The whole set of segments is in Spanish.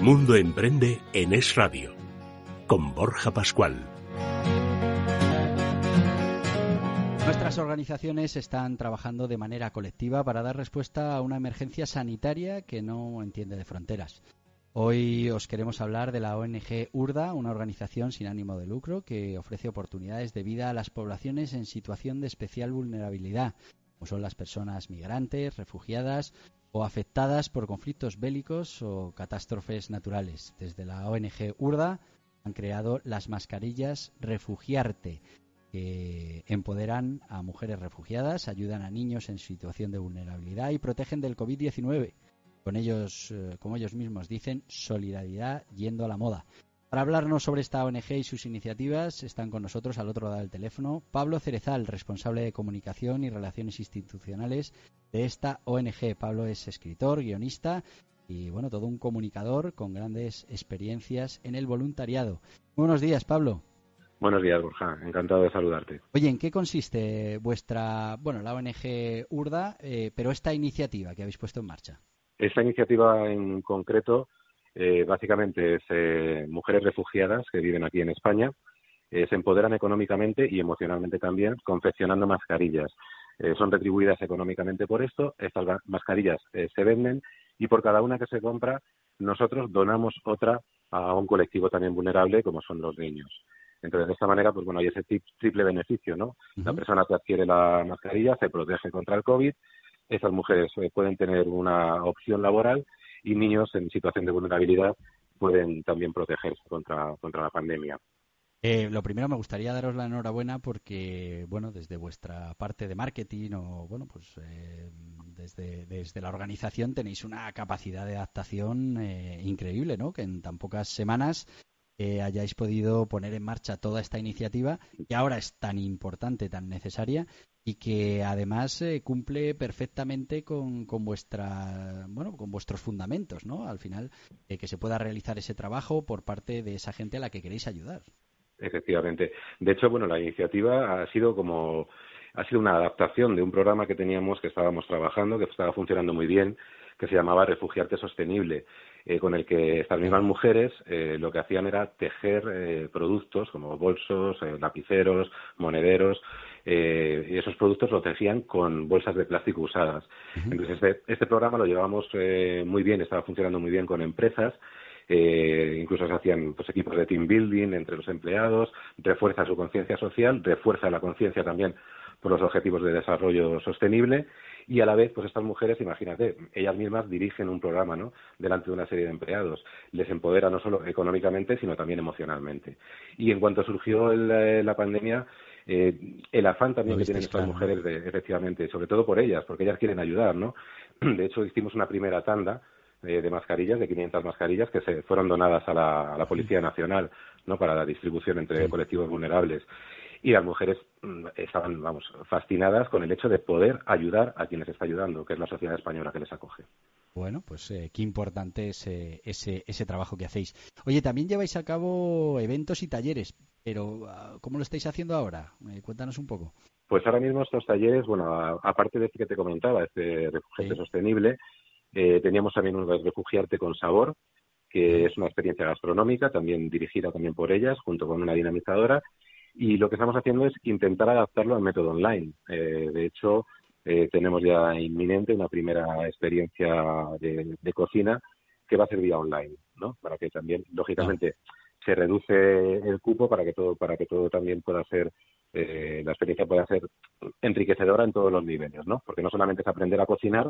Mundo Emprende en Es Radio, con Borja Pascual. Nuestras organizaciones están trabajando de manera colectiva para dar respuesta a una emergencia sanitaria que no entiende de fronteras. Hoy os queremos hablar de la ONG URDA, una organización sin ánimo de lucro que ofrece oportunidades de vida a las poblaciones en situación de especial vulnerabilidad, como son las personas migrantes, refugiadas o afectadas por conflictos bélicos o catástrofes naturales. Desde la ONG URDA han creado las mascarillas Refugiarte, que empoderan a mujeres refugiadas, ayudan a niños en situación de vulnerabilidad y protegen del COVID-19. Con ellos, eh, como ellos mismos dicen, solidaridad yendo a la moda. Para hablarnos sobre esta ONG y sus iniciativas están con nosotros al otro lado del teléfono Pablo Cerezal, responsable de comunicación y relaciones institucionales de esta ONG. Pablo es escritor, guionista y bueno, todo un comunicador con grandes experiencias en el voluntariado. Buenos días, Pablo. Buenos días, Borja. Encantado de saludarte. Oye, ¿en qué consiste vuestra, bueno, la ONG URDA, eh, pero esta iniciativa que habéis puesto en marcha? Esta iniciativa en concreto, eh, básicamente es eh, mujeres refugiadas que viven aquí en España, se empoderan económicamente y emocionalmente también confeccionando mascarillas. Eh, son retribuidas económicamente por esto. Estas mascarillas eh, se venden y por cada una que se compra nosotros donamos otra a un colectivo también vulnerable como son los niños. Entonces, de esta manera, pues bueno, hay ese triple beneficio, ¿no? La persona que adquiere la mascarilla se protege contra el COVID, esas mujeres eh, pueden tener una opción laboral y niños en situación de vulnerabilidad pueden también protegerse contra, contra la pandemia. Eh, lo primero me gustaría daros la enhorabuena porque, bueno, desde vuestra parte de marketing o, bueno, pues eh, desde, desde, la organización tenéis una capacidad de adaptación eh, increíble, ¿no? Que en tan pocas semanas hayáis podido poner en marcha toda esta iniciativa que ahora es tan importante, tan necesaria y que además cumple perfectamente con, con vuestra, bueno, con vuestros fundamentos, ¿no? Al final, que se pueda realizar ese trabajo por parte de esa gente a la que queréis ayudar. Efectivamente. De hecho, bueno, la iniciativa ha sido como ha sido una adaptación de un programa que teníamos que estábamos trabajando, que estaba funcionando muy bien, que se llamaba Refugiarte Sostenible, eh, con el que estas mismas mujeres eh, lo que hacían era tejer eh, productos como bolsos, lapiceros, monederos, y esos productos los tejían con bolsas de plástico usadas. Entonces, este, este programa lo llevábamos muy bien, estaba funcionando muy bien con empresas eh, incluso se hacían pues, equipos de team building entre los empleados, refuerza su conciencia social, refuerza la conciencia también por los objetivos de desarrollo sostenible y a la vez, pues estas mujeres, imagínate, ellas mismas dirigen un programa, ¿no? Delante de una serie de empleados. Les empodera no solo económicamente, sino también emocionalmente. Y en cuanto surgió eh, la pandemia, eh, el afán también que tienen estas mujeres, de, efectivamente, sobre todo por ellas, porque ellas quieren ayudar, ¿no? De hecho, hicimos una primera tanda de mascarillas, de 500 mascarillas que se fueron donadas a la, a la Policía Nacional, ¿no? Para la distribución entre colectivos vulnerables. Y las mujeres mm, estaban, vamos, fascinadas con el hecho de poder ayudar a quienes está ayudando, que es la sociedad española que les acoge. Bueno, pues eh, qué importante es ese, ese trabajo que hacéis. Oye, también lleváis a cabo eventos y talleres, pero ah, ¿cómo lo estáis haciendo ahora? Eh, cuéntanos un poco. Pues ahora mismo estos talleres, bueno, aparte de este que te comentaba, este refugio sostenible, eh, teníamos también un Refugiarte con Sabor, que es una experiencia gastronómica, también dirigida también por ellas, junto con una dinamizadora. Y lo que estamos haciendo es intentar adaptarlo al método online. Eh, de hecho, eh, tenemos ya inminente una primera experiencia de, cocina que va a ser vía online, ¿no? Para que también, lógicamente, se reduce el cupo para que todo, para que todo también pueda ser, la experiencia pueda ser enriquecedora en todos los niveles, ¿no? Porque no solamente es aprender a cocinar,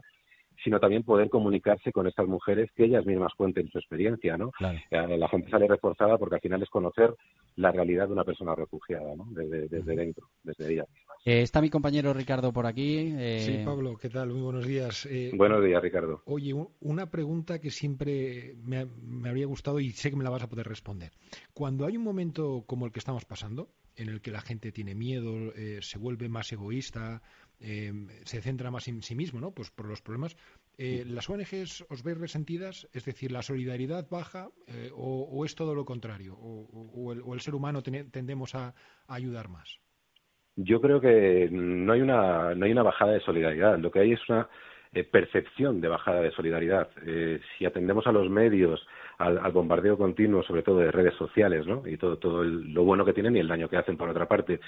sino también poder comunicarse con estas mujeres que ellas mismas cuenten su experiencia, ¿no? Eh, la gente sale reforzada porque al final es conocer la realidad de una persona refugiada, ¿no? Desde, dentro, desde ellas mismas. Eh, está mi compañero Ricardo por aquí. Eh, sí, Pablo, ¿qué tal? Muy buenos días. buenos días, Ricardo. Oye, una pregunta que siempre me, me, habría gustado y sé que me la vas a poder responder. Cuando hay un momento como el que estamos pasando, en el que la gente tiene miedo, se vuelve más egoísta, se centra más en sí mismo, ¿no? Pues por los problemas. Eh, ¿Las ONGs os veis resentidas? Es decir, ¿la solidaridad baja eh, o, es todo lo contrario? ¿O, el, ser humano tendemos a, ayudar más? Yo creo que no hay, una, no hay una bajada de solidaridad. Lo que hay es una eh, percepción de bajada de solidaridad. si atendemos a los medios, al, bombardeo continuo, sobre todo de redes sociales, ¿no? Y todo, todo lo bueno que tienen y el daño que hacen por otra parte,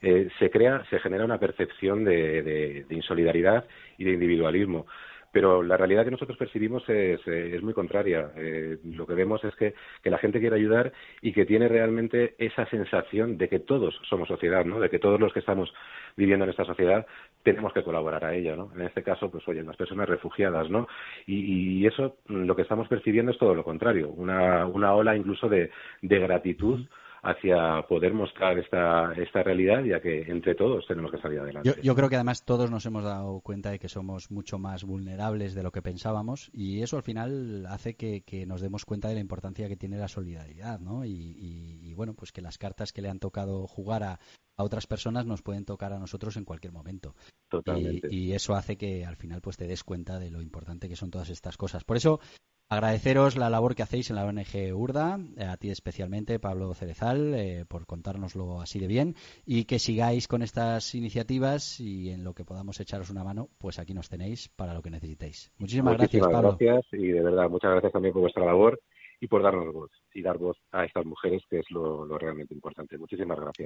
se crea, se genera una percepción de insolidaridad y de individualismo pero la realidad que nosotros percibimos es, es muy contraria. Eh, lo que vemos es que, que, la gente quiere ayudar y que tiene realmente esa sensación de que todos somos sociedad, ¿no? De que todos los que estamos viviendo en esta sociedad tenemos que colaborar a ella, ¿no? En este caso, pues oye, las personas refugiadas, ¿no? Y, y eso, lo que estamos percibiendo es todo lo contrario, una, una ola incluso de gratitud hacia poder mostrar esta, esta realidad, ya que entre todos tenemos que salir adelante. Yo, creo que además todos nos hemos dado cuenta de que somos mucho más vulnerables de lo que pensábamos y eso al final hace que, nos demos cuenta de la importancia que tiene la solidaridad, ¿no? Y, bueno, pues que las cartas que le han tocado jugar a, a otras personas nos pueden tocar a nosotros en cualquier momento. Totalmente. Y, y, eso hace que al final pues te des cuenta de lo importante que son todas estas cosas. Por eso Agradeceros la labor que hacéis en la ONG URDA, eh, a ti especialmente, Pablo Cerezal, eh, por contárnoslo así de bien y que sigáis con estas iniciativas y en lo que podamos echaros una mano, pues aquí nos tenéis para lo que necesitéis. Muchísimas, Muchísimas gracias, Pablo. gracias y de verdad, muchas gracias también por vuestra labor y por darnos voz y dar voz a estas mujeres, que es lo realmente importante. Muchísimas gracias.